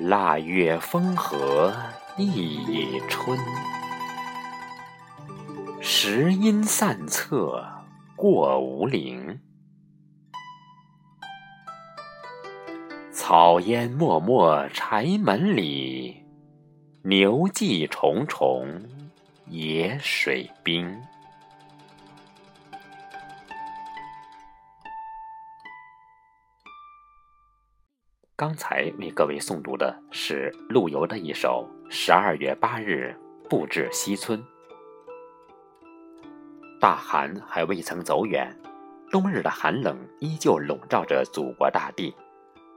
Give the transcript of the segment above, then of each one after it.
腊月风和一春，时阴散策过吴陵。草烟漠漠柴门里，牛迹重重野水滨。刚才为各位诵读的是陆游的一首《十二月八日步至西村》。大寒还未曾走远，冬日的寒冷依旧笼罩着祖国大地。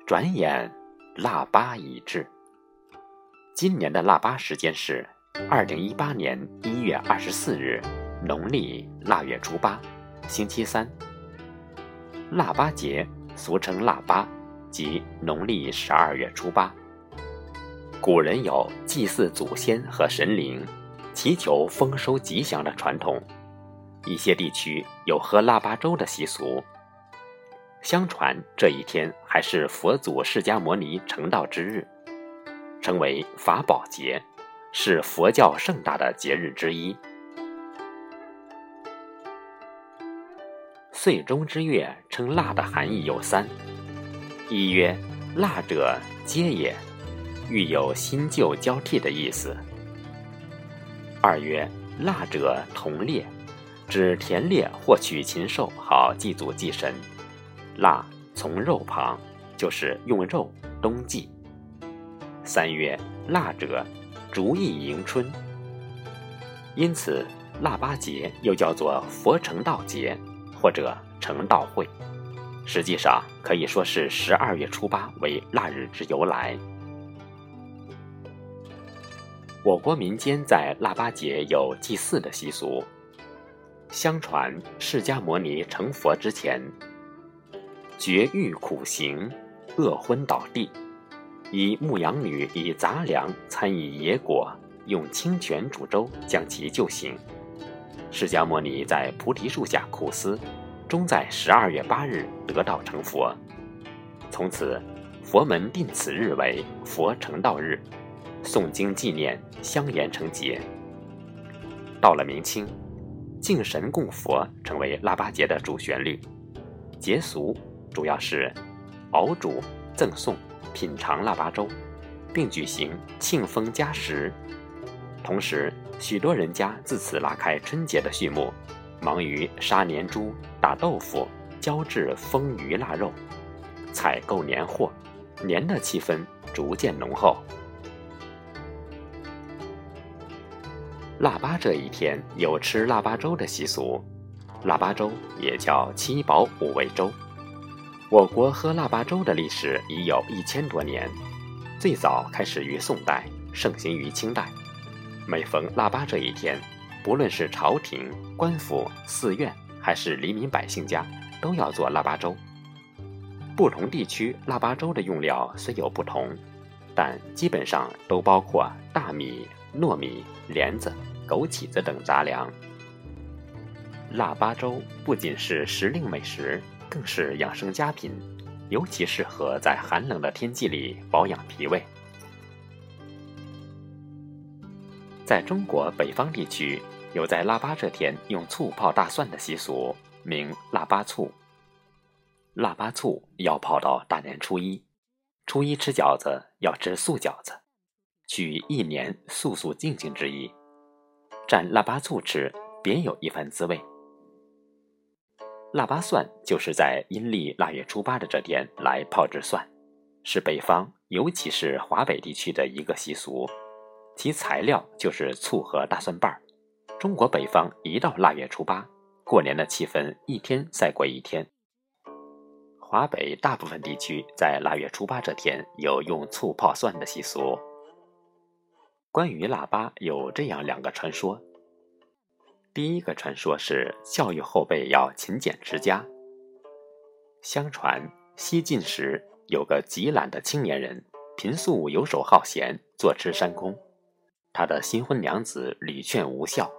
转眼，腊八已至。今年的腊八时间是二零一八年一月二十四日，农历腊月初八，星期三。腊八节俗称腊八。即农历十二月初八，古人有祭祀祖先和神灵，祈求丰收吉祥的传统。一些地区有喝腊八粥的习俗。相传这一天还是佛祖释迦牟尼成道之日，称为法宝节，是佛教盛大的节日之一。岁中之月称腊的含义有三。一曰腊者皆也，欲有新旧交替的意思。二曰腊者同猎，指田猎获取禽兽，好祭祖祭神。腊从肉旁，就是用肉冬祭。三曰腊者逐意迎春，因此腊八节又叫做佛成道节，或者成道会。实际上可以说是十二月初八为腊日之由来。我国民间在腊八节有祭祀的习俗。相传释迦牟尼成佛之前，绝欲苦行，饿昏倒地，以牧羊女以杂粮参以野果，用清泉煮粥将其救醒。释迦牟尼在菩提树下苦思。终在十二月八日得道成佛，从此佛门定此日为佛成道日，诵经纪念，香严成节。到了明清，敬神供佛成为腊八节的主旋律，节俗主要是熬煮、赠送、品尝腊八粥，并举行庆丰加食。同时，许多人家自此拉开春节的序幕。忙于杀年猪、打豆腐、浇制丰鱼腊肉，采购年货，年的气氛逐渐浓厚。腊八这一天有吃腊八粥的习俗，腊八粥也叫七宝五味粥。我国喝腊八粥的历史已有一千多年，最早开始于宋代，盛行于清代。每逢腊八这一天。不论是朝廷、官府、寺院，还是黎民百姓家，都要做腊八粥。不同地区腊八粥的用料虽有不同，但基本上都包括大米、糯米、莲子、枸杞子等杂粮。腊八粥不仅是时令美食，更是养生佳品，尤其适合在寒冷的天气里保养脾胃。在中国北方地区，有在腊八这天用醋泡大蒜的习俗，名腊八醋。腊八醋要泡到大年初一，初一吃饺子要吃素饺子，取一年素素静静之意。蘸腊八醋吃，别有一番滋味。腊八蒜就是在阴历腊月初八的这天来泡制蒜，是北方尤其是华北地区的一个习俗。其材料就是醋和大蒜瓣儿。中国北方一到腊月初八，过年的气氛一天赛过一天。华北大部分地区在腊月初八这天有用醋泡蒜的习俗。关于腊八，有这样两个传说。第一个传说是教育后辈要勤俭持家。相传西晋时有个极懒的青年人，平素游手好闲，坐吃山空。他的新婚娘子屡劝无效，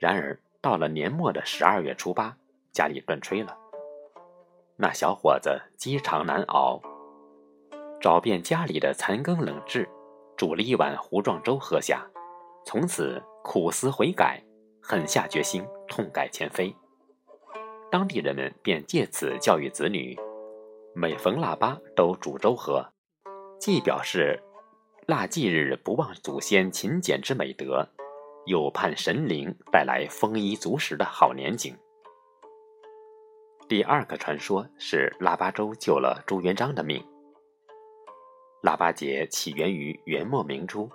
然而到了年末的十二月初八，家里断炊了。那小伙子饥肠难熬，找遍家里的残羹冷炙，煮了一碗糊状粥喝下，从此苦思悔改，狠下决心痛改前非。当地人们便借此教育子女，每逢腊八都煮粥喝，既表示腊祭日不忘祖先勤俭之美德，又盼神灵带来丰衣足食的好年景。第二个传说是腊八粥救了朱元璋的命。腊八节起源于元末明初，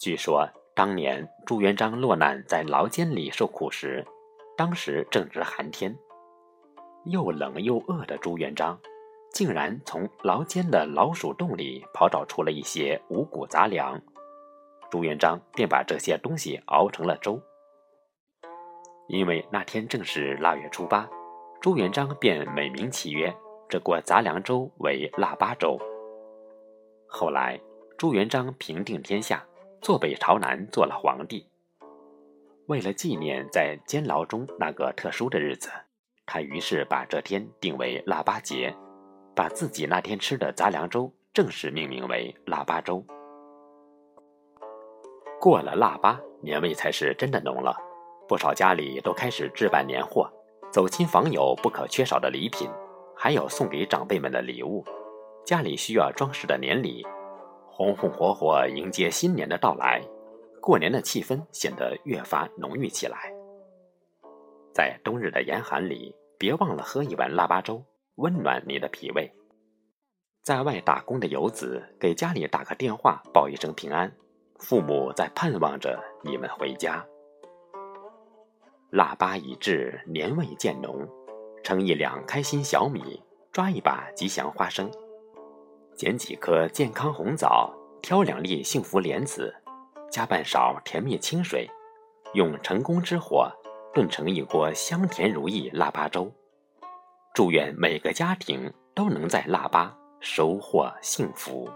据说当年朱元璋落难在牢监里受苦时。当时正值寒天，又冷又饿的朱元璋，竟然从牢监的老鼠洞里刨找出了一些五谷杂粮。朱元璋便把这些东西熬成了粥。因为那天正是腊月初八，朱元璋便美名其曰：“这锅杂粮粥为腊八粥。”后来，朱元璋平定天下，坐北朝南，做了皇帝。为了纪念在监牢中那个特殊的日子，他于是把这天定为腊八节，把自己那天吃的杂粮粥正式命名为腊八粥。过了腊八，年味才是真的浓了，不少家里都开始置办年货，走亲访友不可缺少的礼品，还有送给长辈们的礼物，家里需要装饰的年礼，红红火火迎接新年的到来。过年的气氛显得越发浓郁起来。在冬日的严寒里，别忘了喝一碗腊八粥，温暖你的脾胃。在外打工的游子，给家里打个电话，报一声平安，父母在盼望着你们回家。腊八已至，年味渐浓，称一两开心小米，抓一把吉祥花生，捡几颗健康红枣，挑两粒幸福莲子。加半勺甜蜜清水，用成功之火炖成一锅香甜如意腊八粥。祝愿每个家庭都能在腊八收获幸福。